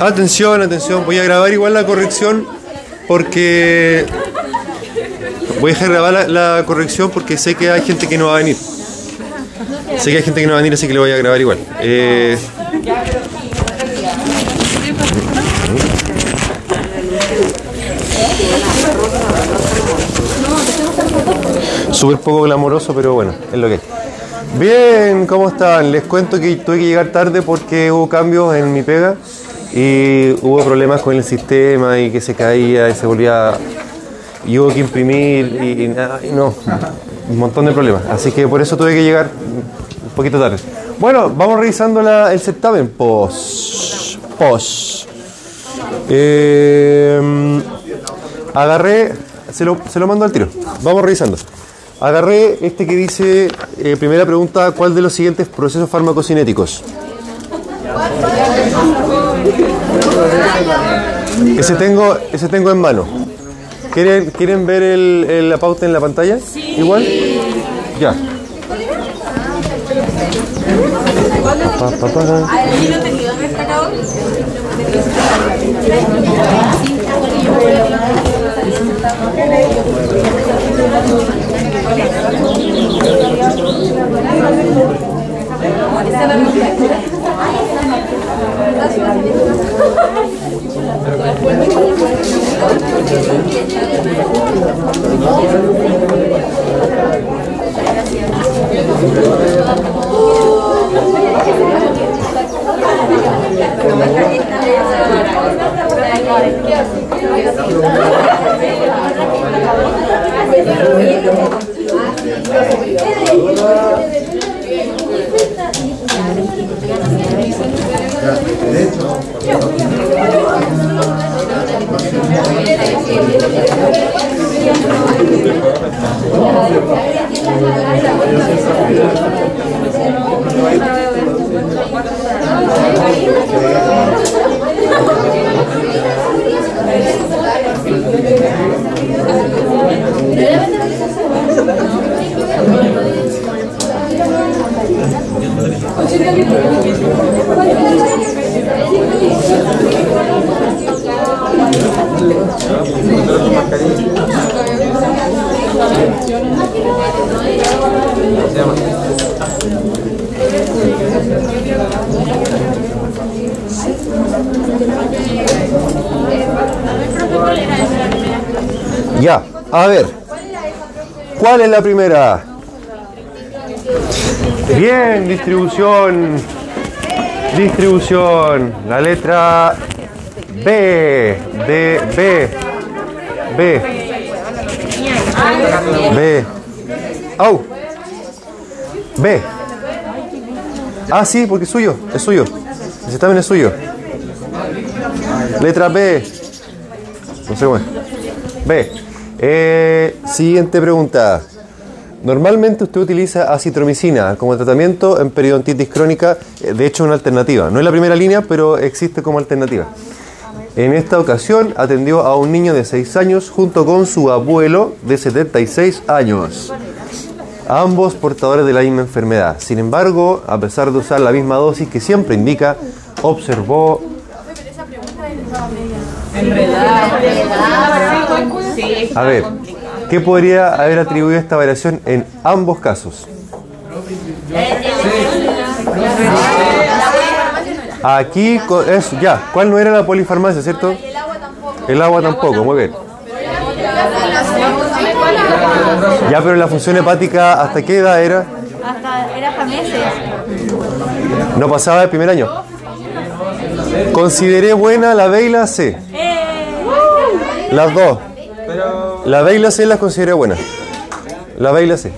Atención, atención, voy a grabar igual la corrección porque voy a dejar grabar la, la corrección porque sé que hay gente que no va a venir. Sé que hay gente que no va a venir, así que lo voy a grabar igual. Eh, Súper poco glamoroso, pero bueno, es lo que es. Bien, ¿cómo están? Les cuento que tuve que llegar tarde porque hubo cambios en mi pega y hubo problemas con el sistema y que se caía y se volvía y hubo que imprimir y, y no, un montón de problemas. Así que por eso tuve que llegar un poquito tarde. Bueno, vamos revisando la- el certamen. Pos. Pos. Eh, agarré, se lo, se lo mando al tiro. Vamos revisando. Agarré este que dice, eh, primera pregunta, ¿cuál de los siguientes procesos farmacocinéticos? Ese tengo, ese tengo en mano. ¿Quieren, ¿quieren ver el- el- la pauta en la pantalla? Igual. Ya. Pa, pa, pa. Gracias. Ya, a ver. ¿Cuál es la primera? Bien, distribución. Distribución. La letra B. De B. B. B. Au. B. Ah, sí, porque es suyo. Es suyo. Ese también es suyo. Letra B. No sé cómo. Eh, siguiente pregunta. Normalmente usted utiliza acitromicina como tratamiento en periodontitis crónica, eh, de hecho una alternativa. No es la primera línea, pero existe como alternativa. En esta ocasión atendió a un niño de 6 años junto con su abuelo de 76 años. Ambos portadores de la misma enfermedad. Sin embargo, a pesar de usar la misma dosis que siempre indica, observó A ver, ¿qué podría haber atribuido esta variación en ambos casos? Aquí, eso, ya, ¿cuál no era la polifarmacia, cierto? El agua tampoco, muy bien. Ya, pero la función hepática, ¿hasta qué edad era? Hasta era meses. No pasaba el primer año. Consideré buena la B y la C. Las dos. La B y la C las consideré buenas. La B y la C.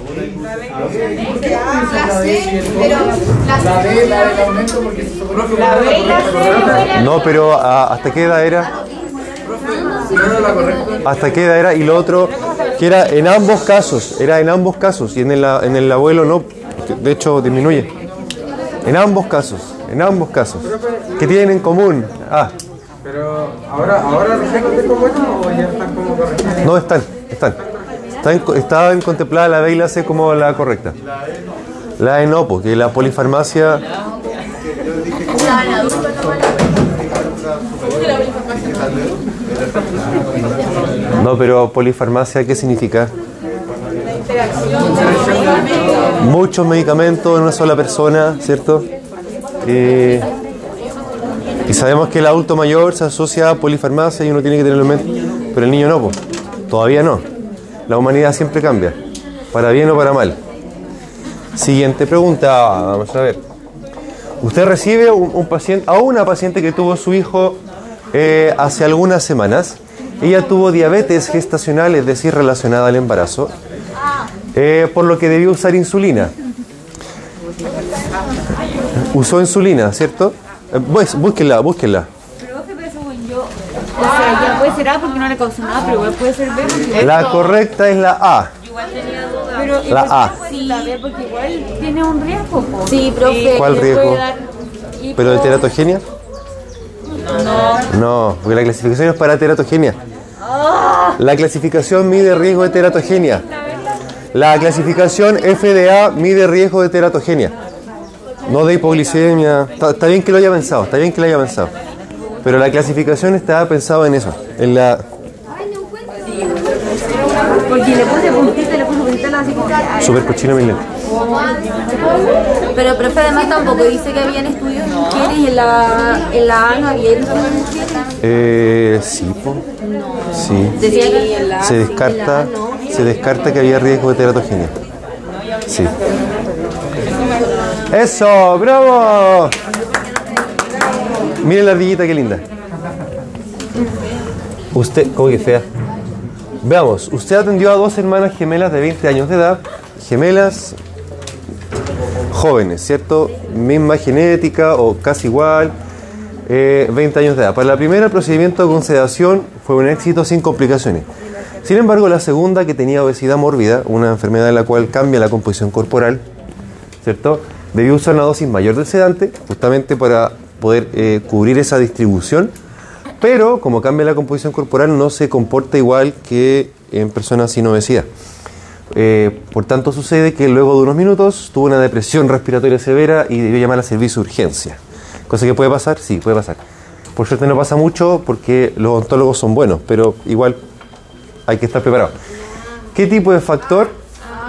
No, pero ¿a- ¿hasta qué edad era? ¿Hasta qué edad era? Y lo otro, que era en ambos casos, era en ambos casos, y en el, en el abuelo no, de hecho disminuye. En ambos casos, en ambos casos. ¿Qué tienen en común? Ah, Pero ahora, ahora recién tengo bueno o ya están como corregidos. no están, están. Están, estaban contemplada la B y la C como la correcta. La E no, porque la polifarmacia. No, pero polifarmacia, ¿qué significa? Muchos medicamentos en una sola persona, ¿cierto? Eh, y sabemos que el adulto mayor se asocia a polifarmacia y uno tiene que tenerlo en mente, pero el niño no, pues. todavía no. La humanidad siempre cambia, para bien o para mal. Siguiente pregunta, vamos a ver. Usted recibe un, paciente, a una paciente que tuvo su hijo eh, hace algunas semanas. Ella tuvo diabetes gestacional, es decir, relacionada al embarazo, eh, por lo que debió usar insulina. Usó insulina, ¿cierto? Eh, bús- búsquenla, búsquenla. Pero según yo, o sea, ya puede ser A porque no le causó nada, pero igual puede ser B porque La correcta es la A. Pero ¿y La A. B? Porque igual tiene un riesgo. Sí, profe. ¿Cuál riesgo? dar- ¿Pero de teratogenia? No. No, porque la clasificación es para teratogenia. La clasificación mide riesgo de teratogenia. La clasificación FDA mide riesgo de teratogenia. No de hipoglicemia. Está, está bien que lo haya pensado, está bien que lo haya pensado. Pero la clasificación está pensado en eso, en la Porque le puse puntita, le puse puntita así como super cochino milen. Pero, profe, además tampoco dice que habían estudios mujeres y en la, en la A no había. Eh, sí, po. Sí. Se descarta, se descarta que había riesgo de teratogenia. Sí. Eso, bravo. Miren la ardillita, qué linda. Usted, ¿cómo que fea? Veamos, usted atendió a dos hermanas gemelas de 20 años de edad, gemelas jóvenes, ¿cierto? Misma genética o casi igual, eh, 20 años de edad. Para la primera, el procedimiento de concedación fue un éxito sin complicaciones. Sin embargo, la segunda, que tenía obesidad mórbida, una enfermedad en la cual cambia la composición corporal, ¿cierto? Debió usar una dosis mayor del sedante, justamente para poder eh, cubrir esa distribución, pero como cambia la composición corporal no se comporta igual que en personas sin obesidad. Eh, por tanto, sucede que luego de unos minutos tuvo una depresión respiratoria severa y debió llamar al servicio de urgencia. Cosa que puede pasar, sí, puede pasar. Por suerte no pasa mucho porque los odontólogos son buenos, pero igual hay que estar preparado. ¿Qué tipo de factor?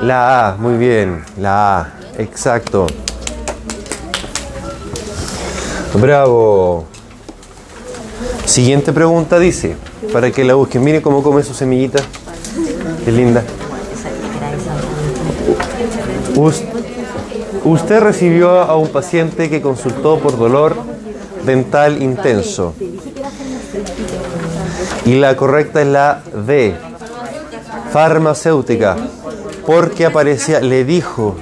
La A, muy bien, la A, exacto. Bravo. Siguiente pregunta dice, para que la busquen, mire cómo come su semillita. Qué linda. Us- usted recibió a un paciente que consultó por dolor dental intenso. Y la correcta es la D, farmacéutica, porque aparecía, le dijo,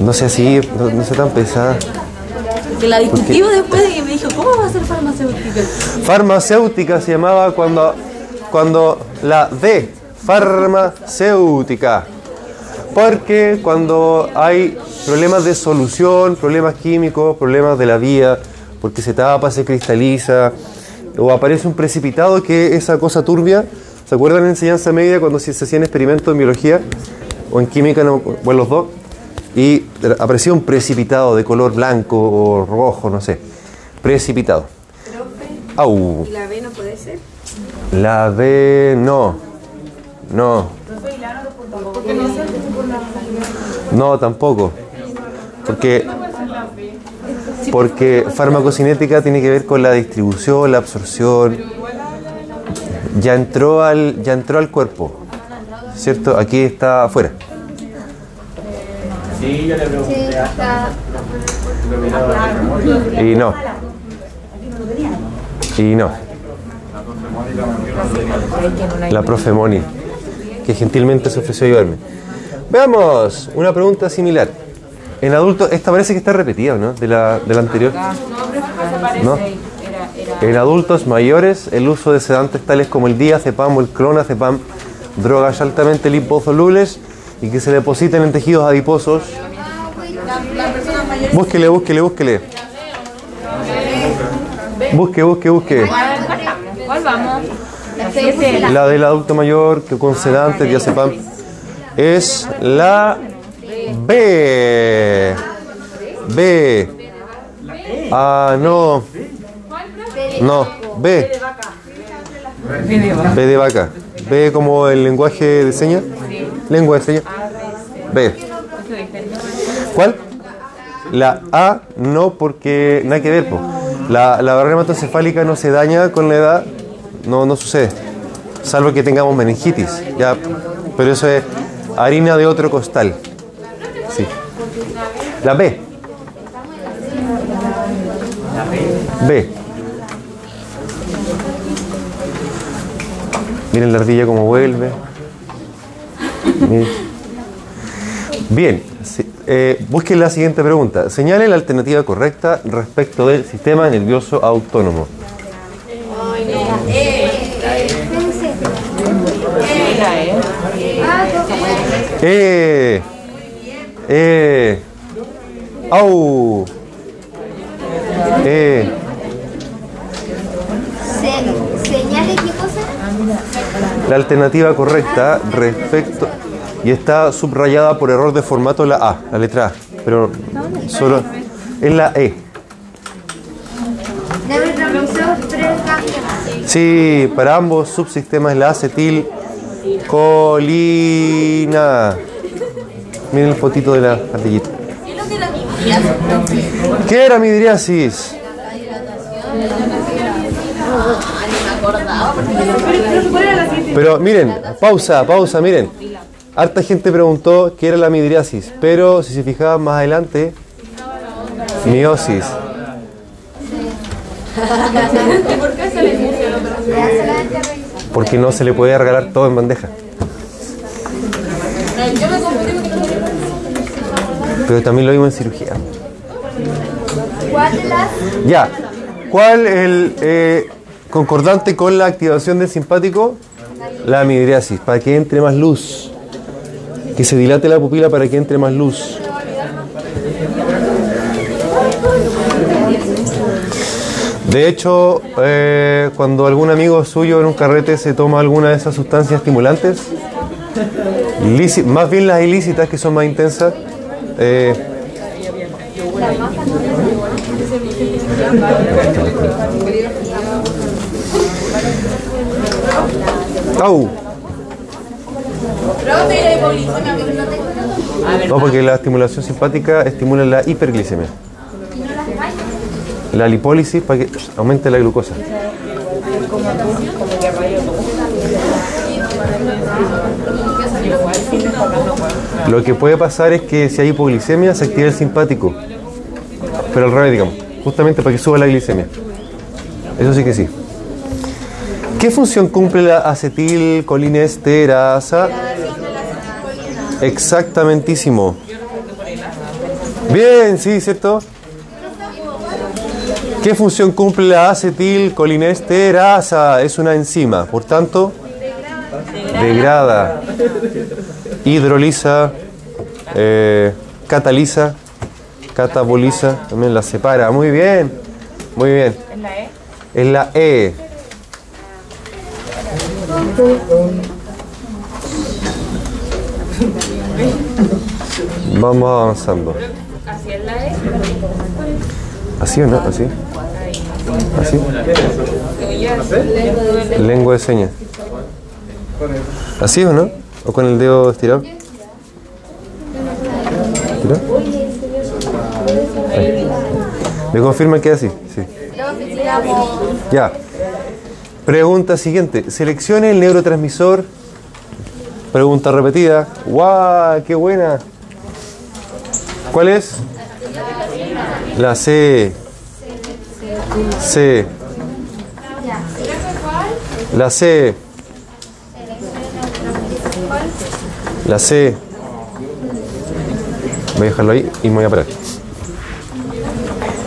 no sé así, no, no sé tan pesada. Que la discutimos después de que me dijo, ¿cómo va a ser farmacéutica? Farmacéutica se llamaba cuando, cuando la D, farmacéutica. Porque cuando hay problemas de solución, problemas químicos, problemas de la vía, porque se tapa, se cristaliza, o aparece un precipitado que esa cosa turbia, ¿se acuerdan en enseñanza media cuando se se hacían experimentos en biología o en química, no, o en los dos? Y aparecía un precipitado de color blanco o rojo, no sé. Precipitado. Au. ¿La B no puede ser? La B no. No. No, tampoco. Porque porque farmacocinética tiene que ver con la distribución, la absorción. Ya entró al ya entró al cuerpo. ¿Cierto? Aquí está afuera. Sí, yo le pregunté a Y no. Y no. La profe Moni, que gentilmente se ofreció a ayudarme. Veamos, una pregunta similar. En adultos, esta parece que está repetida, ¿no? De la, de la anterior. ¿No? En adultos mayores, el uso de sedantes tales como el diazepam o el clonazepam, drogas altamente liposolubles y que se depositen en tejidos adiposos. Búsquele, búsquele, búsquele. Busque, busque, busque. ¿Cuál vamos? La del adulto mayor que con sedantes, diazepam, es la B. B. Ah, no. No, B. B de vaca. B como el lenguaje de señas. Lengua de señas. B. ¿Cuál? La A no porque nada que ver. La, la barrera hematocefálica no se daña con la edad. No, no sucede. Salvo que tengamos meningitis. Ya, pero eso es harina de otro costal. Sí. La B. B. Miren la ardilla cómo vuelve. Bien, eh, busquen la siguiente pregunta. Señale la alternativa correcta respecto del sistema nervioso autónomo. Eh, eh, au, eh, Se, señale qué cosa. la alternativa correcta respecto y está subrayada por error de formato la A, la letra A, pero solo es la E. Sí, para ambos subsistemas la acetil colina. Miren el fotito de la ardillita. ¿Qué era midriasis? Pero miren, pausa, pausa, miren. Harta gente preguntó qué era la midriasis, pero si se fijaban más adelante, miosis. Porque no se le puede regalar todo en bandeja. Pero también lo vimos en cirugía. ¿Cuál de las Ya. ¿Cuál el eh, concordante con la activación del simpático? La midriasis, para que entre más luz. Que se dilate la pupila para que entre más luz. De hecho, eh, cuando algún amigo suyo en un carrete se toma alguna de esas sustancias estimulantes, más bien las ilícitas que son más intensas, eh, ¡Au! No, porque la estimulación simpática estimula la hiperglicemia. La lipólisis para que aumente la glucosa. Lo que puede pasar es que si hay hipoglicemia se activa el simpático. Pero al revés, digamos. Justamente para que suba la glicemia. Eso sí que sí. ¿Qué función cumple la acetilcolinesterasa? Exactamentísimo. Bien, sí, ¿cierto? ¿Qué función cumple la acetilcolinesterasa? Es una enzima, por tanto, degrada, hidroliza, eh, cataliza, cataboliza, también la separa. Muy bien, muy bien. ¿En la E? Es la E. Vamos avanzando. ¿Así o no? ¿Así? ¿Así? Lengua de señas. ¿Así o no? ¿O con el dedo estirado? ¿Estirado? Ahí. ¿Me confirman que es así? Sí. Ya. Pregunta siguiente. Seleccione el neurotransmisor. Pregunta repetida. ¡Guau! ¡Qué buena! ¿Cuál es? La C. C. La C. La C. Voy a dejarlo ahí y me voy a parar.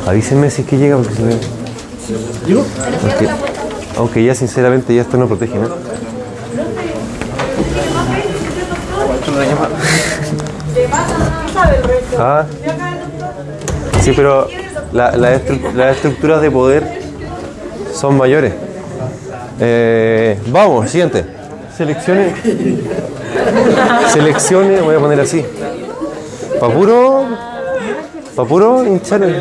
Avísenme si es que llega porque se me... Aunque, aunque ya sinceramente ya esto no protege, ¿no? Ah. Sí, pero la- la estru- las estructuras de poder son mayores. Eh, vamos, siguiente. Seleccione. Seleccione, voy a poner así. Pa' puro. Pa' puro hinchar. el-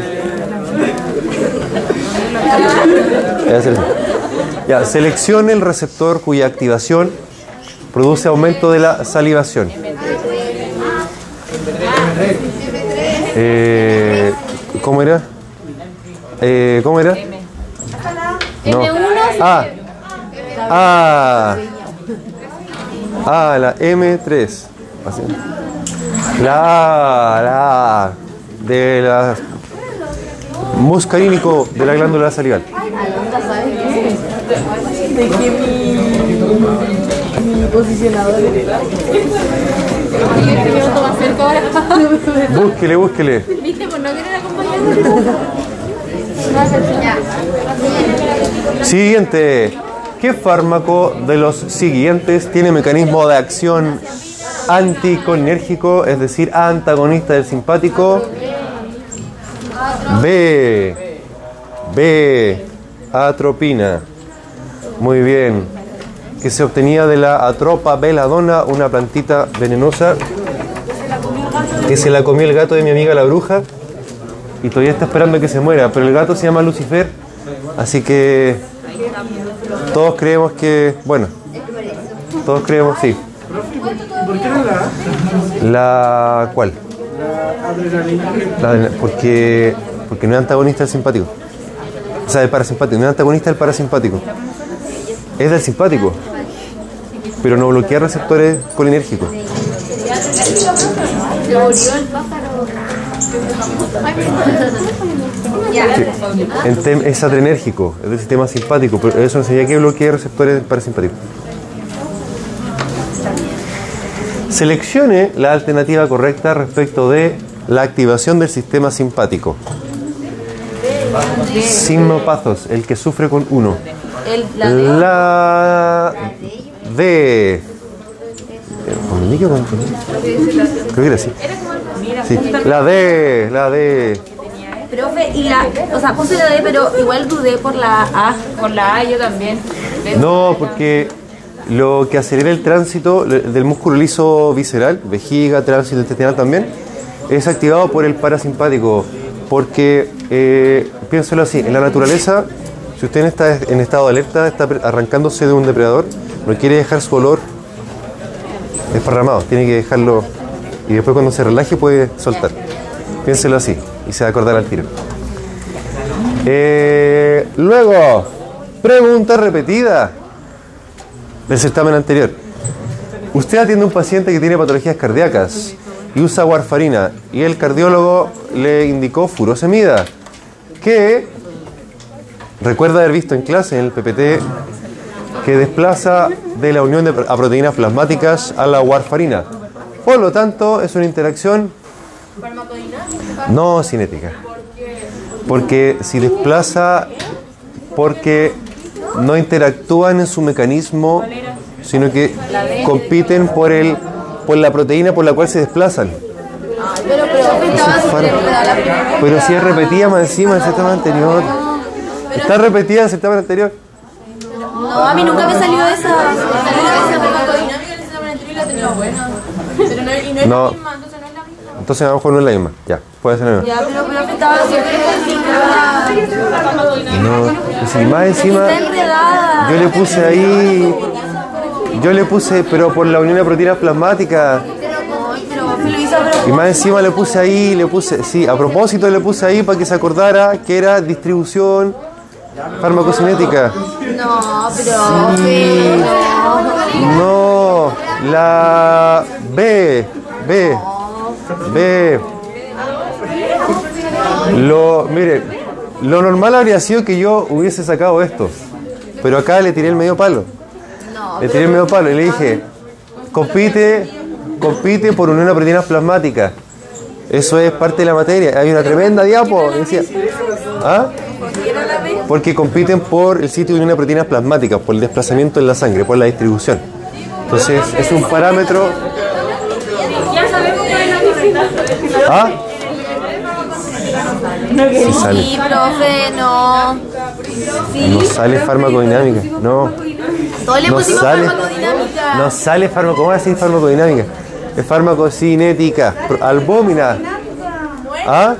Voy a hacer eso. Ya, seleccione el receptor cuya activación produce aumento de la salivación. Eh, ¿Cómo era? Eh, ¿Cómo era? No. Ah. Ah. Ah, la M3. Así. La la de la muscarínico de la glándula salival. Búsquele, búsquele. ¿Viste? Por no querer acompañarme. Siguiente. ¿Qué fármaco de los siguientes tiene mecanismo de acción anticolinérgico, es decir, antagonista del simpático? B. B. Atropina. Muy bien. Que se obtenía de la atropa veladona, una plantita venenosa que se la comió el gato de mi amiga la bruja y todavía está esperando que se muera. Pero el gato se llama Lucifer, así que todos creemos que, bueno, todos creemos, sí. ¿Por qué no la ¿cuál? La adrenalina. Porque porque no es antagonista del simpático. O sea, del parasimpático, no es antagonista del parasimpático. Es del simpático. Pero no bloquea receptores colinérgicos. Es adrenérgico, es del sistema simpático, pero eso enseña que bloquea receptores parasimpáticos. Seleccione la alternativa correcta respecto de la activación del sistema simpático. Signopathos, el que sufre con uno. El, la La D. ¿Con Nicky o con- con- Creo que era así. Sí. La D, la D. Profe, y la, o sea, puse la D, pero igual dudé por la A. Por la A yo también. No, porque lo que acelera el tránsito del músculo liso visceral, vejiga, tránsito intestinal también, es activado por el parasimpático. Porque, eh, piénselo así, en la naturaleza, si usted está en estado de alerta, está arrancándose de un depredador, no quiere dejar su olor desparramado, tiene que dejarlo y después cuando se relaje puede soltar. Piénselo así y se va a acordar al tiro. Eh, luego, pregunta repetida del certamen anterior. Usted atiende a un paciente que tiene patologías cardíacas y usa warfarina y el cardiólogo le indicó furosemida, que recuerda haber visto en clase en el PPT que desplaza de la unión de a proteínas plasmáticas a la warfarina. Por lo tanto, es una interacción no cinética. Porque si desplaza, porque no interactúan en su mecanismo, sino que compiten por el por la proteína por la cual se desplazan. Pero, si es repetida más encima del certamen anterior. Está repetida del certamen anterior. No, a mí nunca me salió esa. No, y no es No. la misma, entonces no es la misma. Entonces a lo mejor no es la misma. Ya, puede ser la misma. Ya, pero estaba enredada. No, si más encima Está enredada. yo le puse ahí, yo le puse, pero por la unión de proteínas plasmáticas. Y más encima le puse ahí, le puse, sí, a propósito le puse ahí para que se acordara que era distribución farmacocinética. No, profe, no. No, la B, B, B. Lo, mire, lo normal habría sido que yo hubiese sacado esto, pero acá le tiré el medio palo. Le tiré el medio palo y le dije, compite, compite por unión a proteínas plasmáticas. Eso es parte de la materia. Hay una tremenda diapo. decía, ¿ah? Porque compiten por el sitio de unión a proteínas plasmáticas, por el desplazamiento en la sangre, por la distribución. Entonces, es un parámetro. ¿Ah? Sí sale. Sí, profe, no. No sale farmacodinámica. No. Todos le No pusimos sale. farmacodinámica. No sale farmaco. ¿Cómo va a decir farmacodinámica? Es farmacocinética. Albómina. ¿Ah?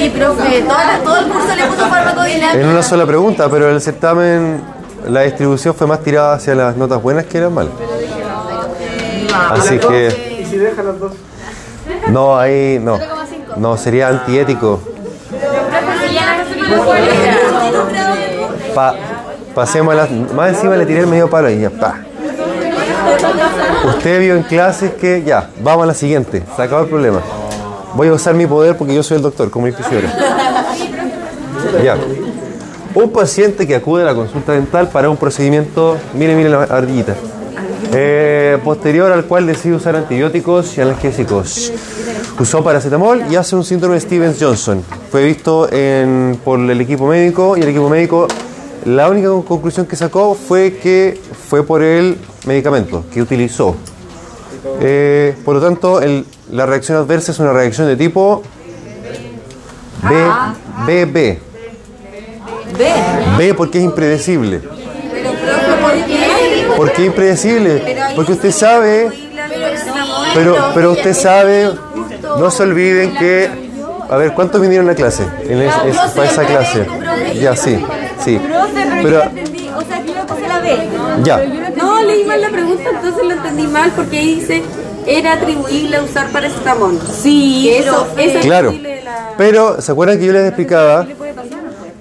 Sí, profe, todo, todo el curso le puso farmacodinámica. En una sola pregunta, pero el certamen, la distribución fue más tirada hacia las notas buenas que las malas. Así que, ¿Y si deja las dos? no, ahí no. No, sería antiético. Pa, pasemos a las. Más encima le tiré el medio palo y ya, pa. Usted vio en clases que ya, vamos a la siguiente, se acabó el problema. Voy a usar mi poder porque yo soy el doctor, como. Ya. Un paciente que acude a la consulta dental para un procedimiento, mire, mire la ardillita, eh, posterior al cual decide usar antibióticos y analgésicos. Usó paracetamol y hace un síndrome de Stevens-Johnson. Fue visto por el equipo médico y el equipo médico, la única con- conclusión que sacó fue que fue por el medicamento que utilizó. Eh, por lo tanto, el- la reacción adversa es una reacción de tipo B, B, B. Ve, B porque es impredecible. ¿por qué? ¿Por qué impredecible? Porque usted sabe, pero, pero usted sabe, no se olviden que, a ver, ¿cuántos vinieron a clase? En es- es- para esa clase. Ya, sí, sí. Pero, pasé la B. ya, No, leí mal la pregunta, entonces lo entendí mal porque ahí dice era atribuible a usar paracetamol. Sí, eso, eso es claro. la- Pero, ¿se acuerdan que yo les explicaba?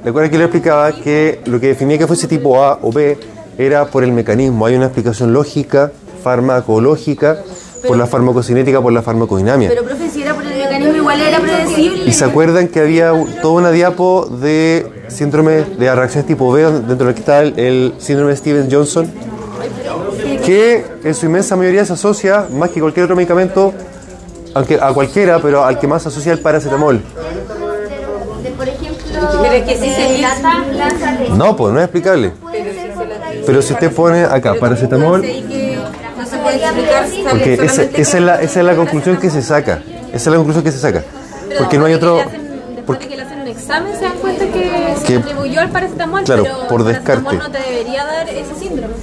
Recuerden que yo les explicaba que lo que definía que fuese tipo A o B era por el mecanismo. Hay una explicación lógica, farmacológica, por la farmacocinética, por la farmacodinamia. Pero profe, si era por el mecanismo igual era predecible. ¿Y se acuerdan que había toda una diapo de síndrome de reacciones tipo B, dentro del que está el, el síndrome de Stevens-Johnson? Que en su inmensa mayoría se asocia, más que cualquier otro medicamento, aunque a cualquiera, pero al que más se asocia el paracetamol. Por ejemplo, Pero que se. No, pues no es explicable. Pero si usted pone acá paracetamol, porque esa, esa es la, esa es la conclusión que se saca. Esa es la conclusión que se saca. Porque no hay otro... Porque- de que le hacen un examen se que atribuyó al paracetamol, claro, pero por descarte. no te debería dar ese síndrome.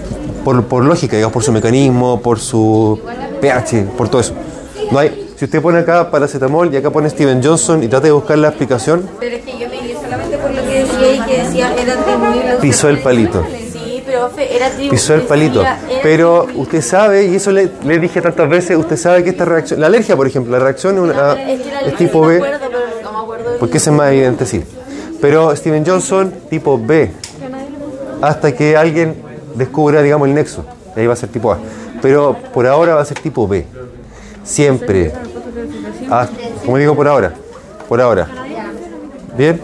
por, por lógica, digamos, por su mecanismo, por su pH, por todo eso. No hay, si usted pone acá paracetamol y acá pone Steven Johnson y trata de buscar la explicación, Pero es que yo me guié solamente por lo que decía y que decía era atribuible pisó el palito. Sí, pero era. Pisó el palito. Pero usted sabe, y eso le, le dije tantas veces, usted sabe que esta reacción, la alergia, por ejemplo, la reacción es, una- Es tipo B, porque ese es más evidente, sí. Pero Steven Johnson, tipo B, hasta que alguien descubra, digamos, el nexo. Y ahí va a ser tipo A. Pero por ahora va a ser tipo B. Siempre. Ah, como digo, por ahora. Por ahora. Bien.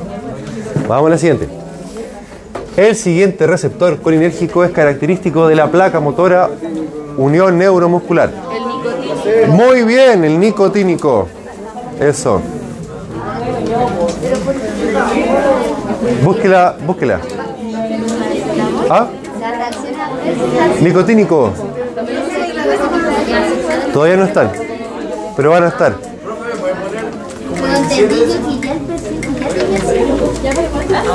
Vamos a la siguiente. El siguiente receptor colinérgico es característico de la placa motora unión neuromuscular. Muy bien, el nicotínico. Eso. Búsquela, búsquela. ¿Ah? Nicotínico. Todavía no están, pero van a estar.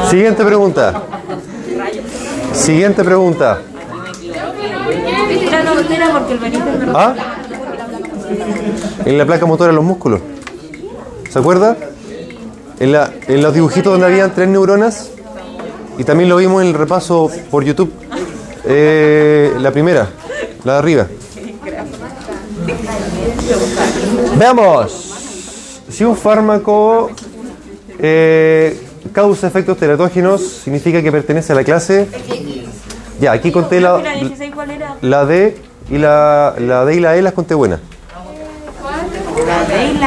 Siguiente pregunta. Siguiente pregunta. ¿Ah? En la placa motora los músculos. ¿Se acuerda? En, la, en los dibujitos donde habían tres neuronas. Y también lo vimos en el repaso por YouTube. Eh, la primera, la de arriba. Veamos. Si un fármaco eh, causa efectos teratógenos, significa que pertenece a la clase. Ya, aquí conté la, La 16, ¿cuál era? la D y la, la D y la E las conté buenas.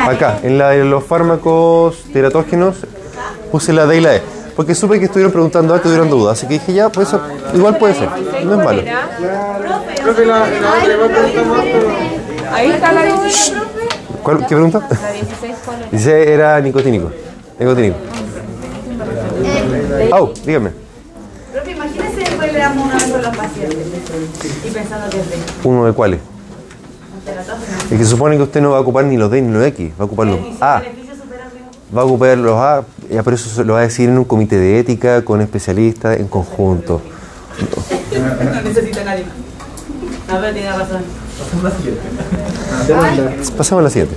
Acá, en la de los fármacos teratógenos, puse la D y la E. Porque supe que estuvieron preguntando algo y tuvieron dudas. Así que dije, ya, pues eso igual puede ser. No es malo. Profe, la, la. Ahí está la 16, profe. ¿Cuál, ¿Qué pregunta? La 16, ¿cuál era? Dice, era nicotínico. Nicotínico. Au, dígame. Profe, imagínese después le damos una vez a los pacientes. Y pensando que es de ¿Uno de cuáles? Es que se supone que usted no va a ocupar ni los D ni los X, va a ocupar los A. Va a ocupar los A, ya por eso se lo va a decir en un comité de ética, con especialistas, en conjunto. No necesita nadie. No, pero tiene razón. Pasamos a la siguiente.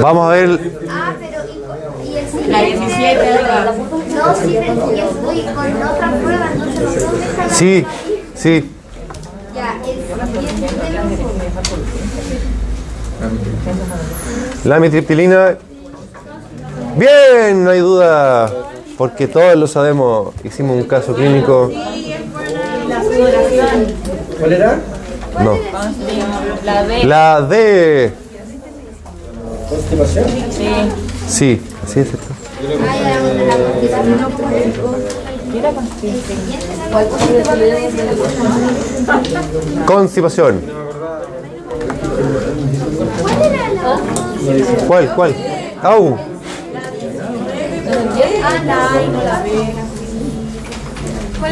Vamos a ver. Ah, pero y, siguiente. La 17, No, sí, pero y el- y con otra prueba, entonces dejan la- Sí, sí. Ya, el La amitriptilina. Bien, no hay duda. Porque todos lo sabemos. Hicimos un caso clínico. ¿Cuál era? No. La B. La D. ¿Constipación? Sí, así es. ¿cierto? Constipación. ¿Cuál? ¿Cuál? Au.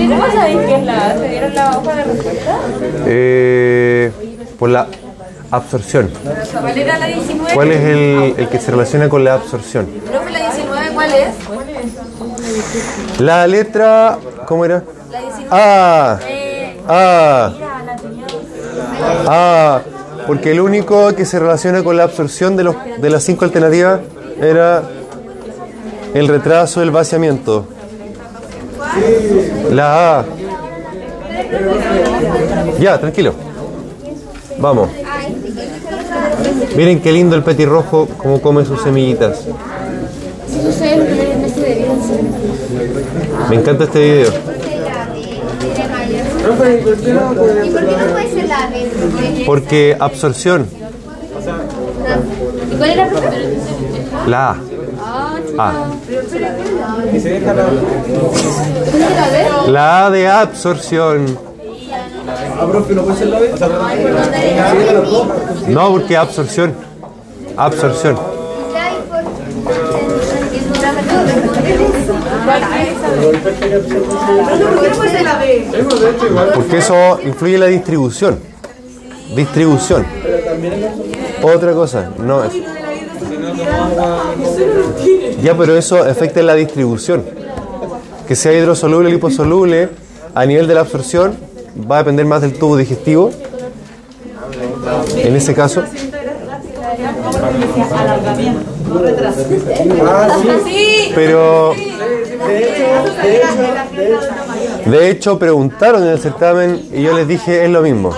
¿Cómo sabéis que es la? ¿Te dieron la hoja de respuesta? Eh, por la absorción. ¿Cuál era la 19? ¿Cuál es el, el que se relaciona con la absorción? Profe, la 19, ¿cuál es? La letra. ¿Cómo era? La 19. Ah. Ah. Ah. Porque el único que se relaciona con la absorción de, los, de las cinco alternativas era el retraso del vaciamiento. La A. Ya, tranquilo. Vamos. Miren qué lindo el petirrojo, cómo come sus semillitas. Me encanta este video. ¿y por qué no puede ¿Y por qué no puede ser la B? Porque absorción. ¿Y cuál era, profe? La A. A. La... La A de absorción. Ah, profe, ¿no puede ser la B? No, porque absorción. Absorción. Porque eso influye en la distribución. Distribución. Otra cosa. No. Ya, pero eso afecta en la distribución. Que sea hidrosoluble o liposoluble, a nivel de la absorción, va a depender más del tubo digestivo. En ese caso. Pero De hecho, preguntaron en el certamen y yo les dije es lo mismo.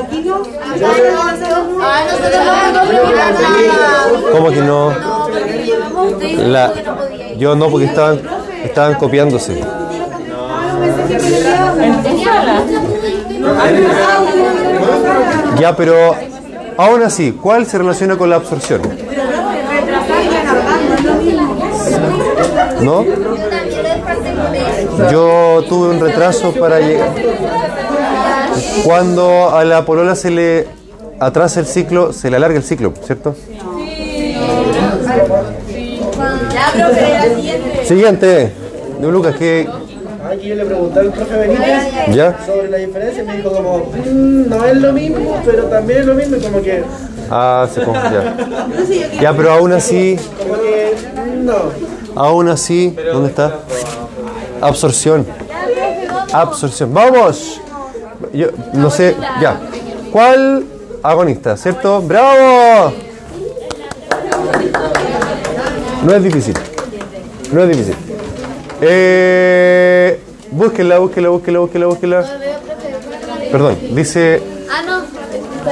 Ah. ¿Cómo que no? La, yo no, porque estaban, estaban copiándose. Ya, pero aún así, ¿cuál se relaciona con la absorción? ¿No? Yo tuve un retraso para llegar. Cuando a la polola se le atrasa el ciclo, se le alarga el ciclo, ¿cierto? La siguiente. Siguiente. De Lucas, que Aquí yo le pregunté al profe Benítez ¿Ya? sobre la diferencia y me dijo como, "Mm, no es lo mismo, pero también es lo mismo y como que, Ah, se confundió. Ya, pero aún así, como que, no. aún así, ¿dónde está? Absorción. Absorción. ¡Vamos! Yo no sé, ya. ¿Cuál agonista, cierto? ¡Bravo! No es difícil. No es difícil. Eh, búsquenla, búsquenla, búsquenla, búsquenla, búsquenla. Perdón, dice Ah,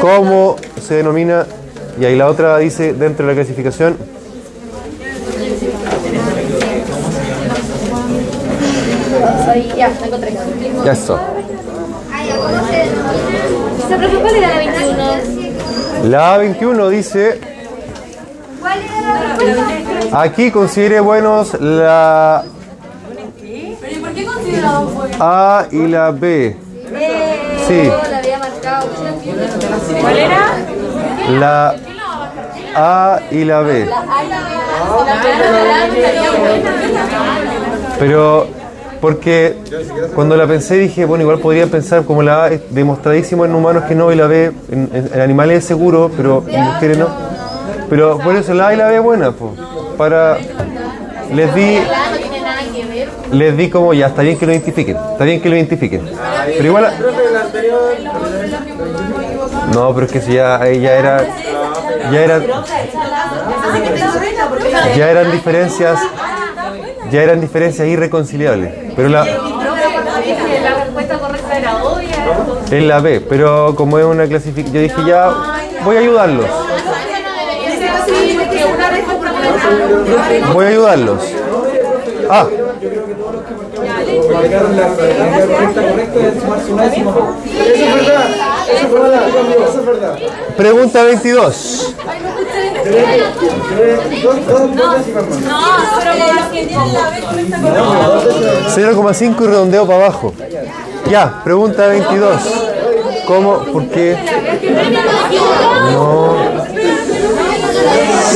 cómo se denomina, y ahí la otra dice dentro de la clasificación. Ya, me encontré. Ya eso. Ay, ¿cómo se preocupa de la 21? La A21 dice, ¿Cuál era aquí considere buenos la ¿Pero y por qué consideramos bueno? A y la B. Sí, la había marcado. ¿Cuál era? la A y la B. Pero porque cuando la pensé dije, bueno, igual podría pensar como la A demostradísimo en humanos que no y la B en, animales es seguro, pero en mujeres no. Pero por eso la A y la B buena, po, para les di les di como ya está bien que lo identifiquen, está bien que lo identifiquen. Pero igual no, pero es que si ya ella era ya eran, ya eran diferencias, ya eran diferencias irreconciliables. Pero la, La respuesta correcta era obvia. entonces- es la B, pero como es una clasificación, yo dije ya voy a ayudarlos. Voy a ayudarlos. Ah, Marcaron la, la, la respuesta correcta es sumarse una décima. Eso es verdad. Eso es verdad. Eso es verdad. pregunta 22. 0,5 y redondeo para abajo. Ya, pregunta 22. ¿Cómo? ¿Por qué? No.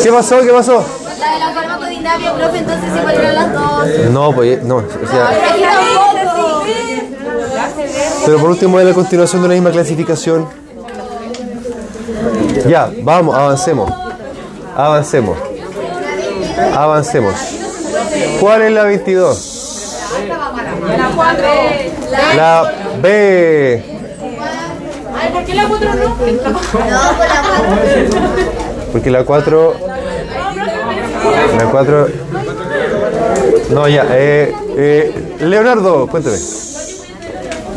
¿Qué pasó? ¿Qué pasó? La de la farmacodinamia, profe, entonces igual eran las dos. No, pues no, o sea, pero por último es la continuación de una misma clasificación. Ya, vamos, avancemos. Avancemos. Avancemos. ¿Cuál es la 22? La B. Ay, ¿por qué la 4 no? No, la. Porque la 4. La 4. No, ya. Eh, eh, Leonardo, cuéntame.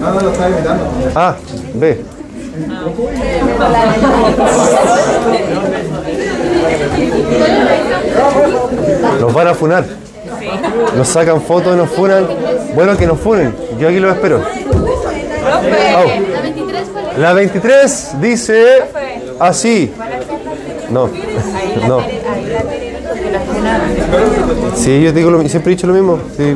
No, no lo estaba imitando. Ah, B. Nos van a funar. Nos sacan fotos, nos funan. Bueno, que nos funen. Yo aquí los espero. La 23 dice así. No, no. Sí, yo digo lo, siempre he dicho lo mismo. sí.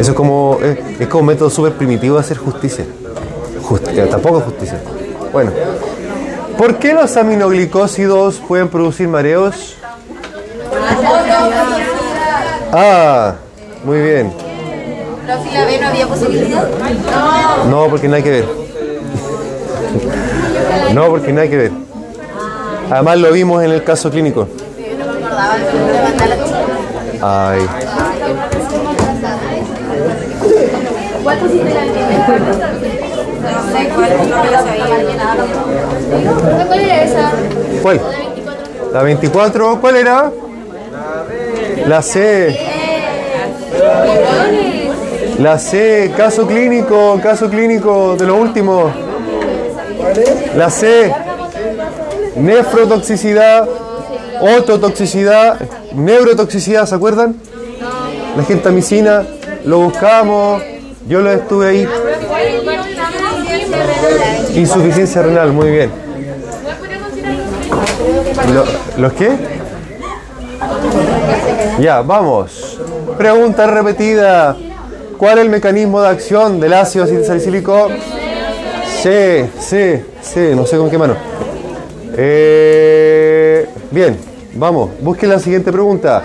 Eso es como, es, es como un método súper primitivo de hacer justicia. Just- eh, tampoco justicia. Bueno. ¿Por qué los aminoglicósidos pueden producir mareos? Ah, muy bien. B no había posibilidad. No, porque no hay que ver. No, porque no hay que ver. Además lo vimos en el caso clínico. Ay. ¿Cuál pusiste la No sé cuál, no me la sabía. ¿Cuál era esa? ¿Cuál? La 24, ¿cuál era? La C. La C, caso clínico, caso clínico de lo último. La C, nefrotoxicidad, ototoxicidad, neurotoxicidad, ¿se acuerdan? La gentamicina, lo buscamos, yo lo estuve ahí. Insuficiencia renal, muy bien. Lo- ¿Los qué? Ya, vamos. Pregunta repetida. ¿Cuál es el mecanismo de acción del ácido acetilsalicílico? Sí, sí, sí, no sé con qué mano. Eh, bien, vamos, busquen la siguiente pregunta.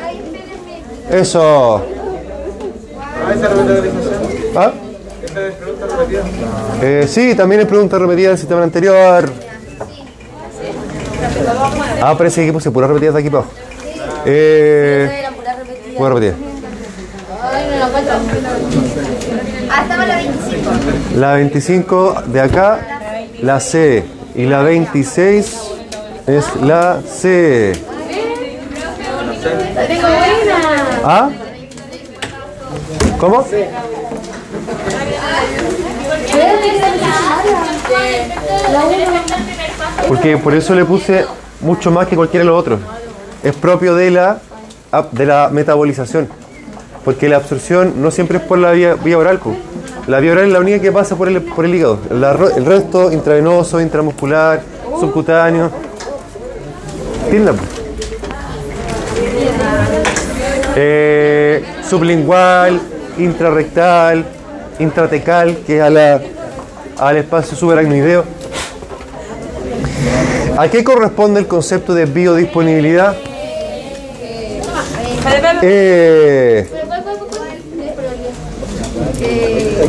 Eso. Ah, Eh, sí, también es pregunta repetida del sistema anterior. Ah, parece que puse puras repetidas de aquí para abajo. Eh, Era pura repetida. pura repetida. Ay, no la encuentro. Ah, estaba la 25. La 25 de acá, la C. Y la 26 es la C. ¿Ah? ¿Cómo? Porque por eso le puse mucho más que cualquiera de los otros. Es propio de la, de la metabolización. Porque la absorción no siempre es por la vía, oral. La vía oral es la única que pasa por el, por el hígado. El resto, intravenoso, intramuscular, subcutáneo. Po? Eh, sublingual, intrarrectal, intratecal, que es a la, al espacio subaracnoideo. ¿A qué corresponde el concepto de biodisponibilidad? Eh,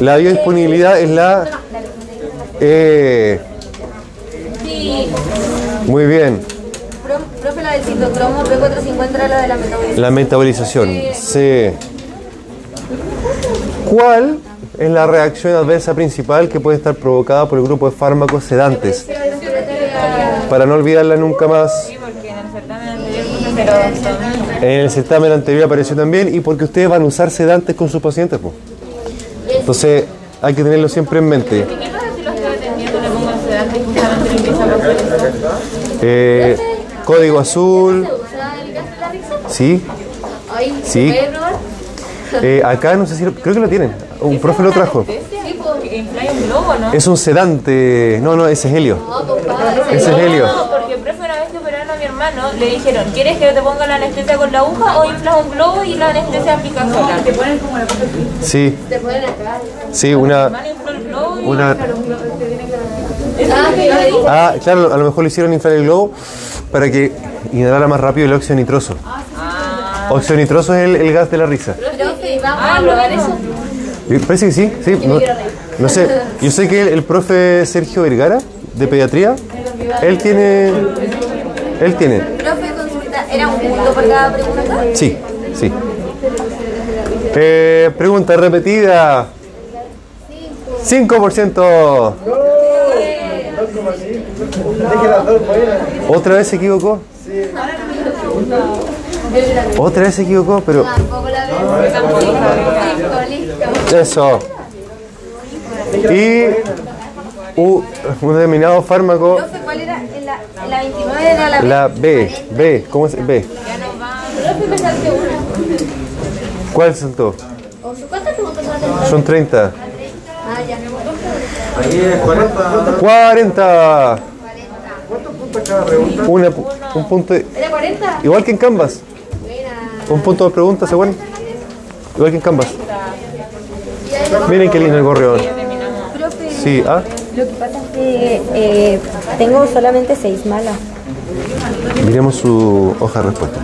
la biodisponibilidad es la... eh, muy bien. Pro- Profe, la del citocromo P450 era la de la metabolización. La metabolización. Sí. ¿Cuál es la reacción adversa principal que puede estar provocada por el grupo de fármacos sedantes? para no olvidarla nunca más. En el certamen anterior apareció también y porque ustedes van a usar sedantes con sus pacientes. pues. Entonces hay que tenerlo siempre en mente. Eh, código azul. Sí. Sí. Eh, acá no sé si lo- creo que lo tienen. Un profe lo trajo. Es un sedante. No, no, ese es helio. Ese es helio. No, porque profe, una vez que operaron a mi hermano, le dijeron, ¿quieres que te ponga la anestesia con la aguja o inflas un globo y la anestesia aplica sola? Te ponen como la cosa Sí, Te ponen acá. sí, una. Man infló el globo y una Ah, ah, claro, a lo mejor le hicieron inflar el globo para que inhalara más rápido el óxido nitroso. Óxido nitroso es el, el gas de la risa. Profe, vamos Parece que sí, sí. No, no sé, yo sé que el, el profe Sergio Vergara, de pediatría, él tiene. Él tiene. Profe, consulta. ¿Era un punto por cada pregunta? Sí, sí. Eh, pregunta repetida. 5%. Dije las dos buenas. ¿Otra vez se equivocó? Otra vez se equivocó, pero Tampoco la veo. Listo, listo. Eso. Y u- un determinado fármaco, ¿cuál era? En la, la 29 era la la B, B, ¿cómo es B? ¿Cuál son atentas? Son 30. Ah, ya. Aquí es 40. 40. ¿Cuántos puntos cada pregunta? Un punto, ¿Era 40? igual que en Canvas. Buena. Un punto de pregunta, ¿se acuerdan? Igual que en Canvas. Miren qué lindo el gorrión. Sí, ¿ah? Lo que pasa es que eh, tengo solamente seis malas. Miremos su hoja de respuesta.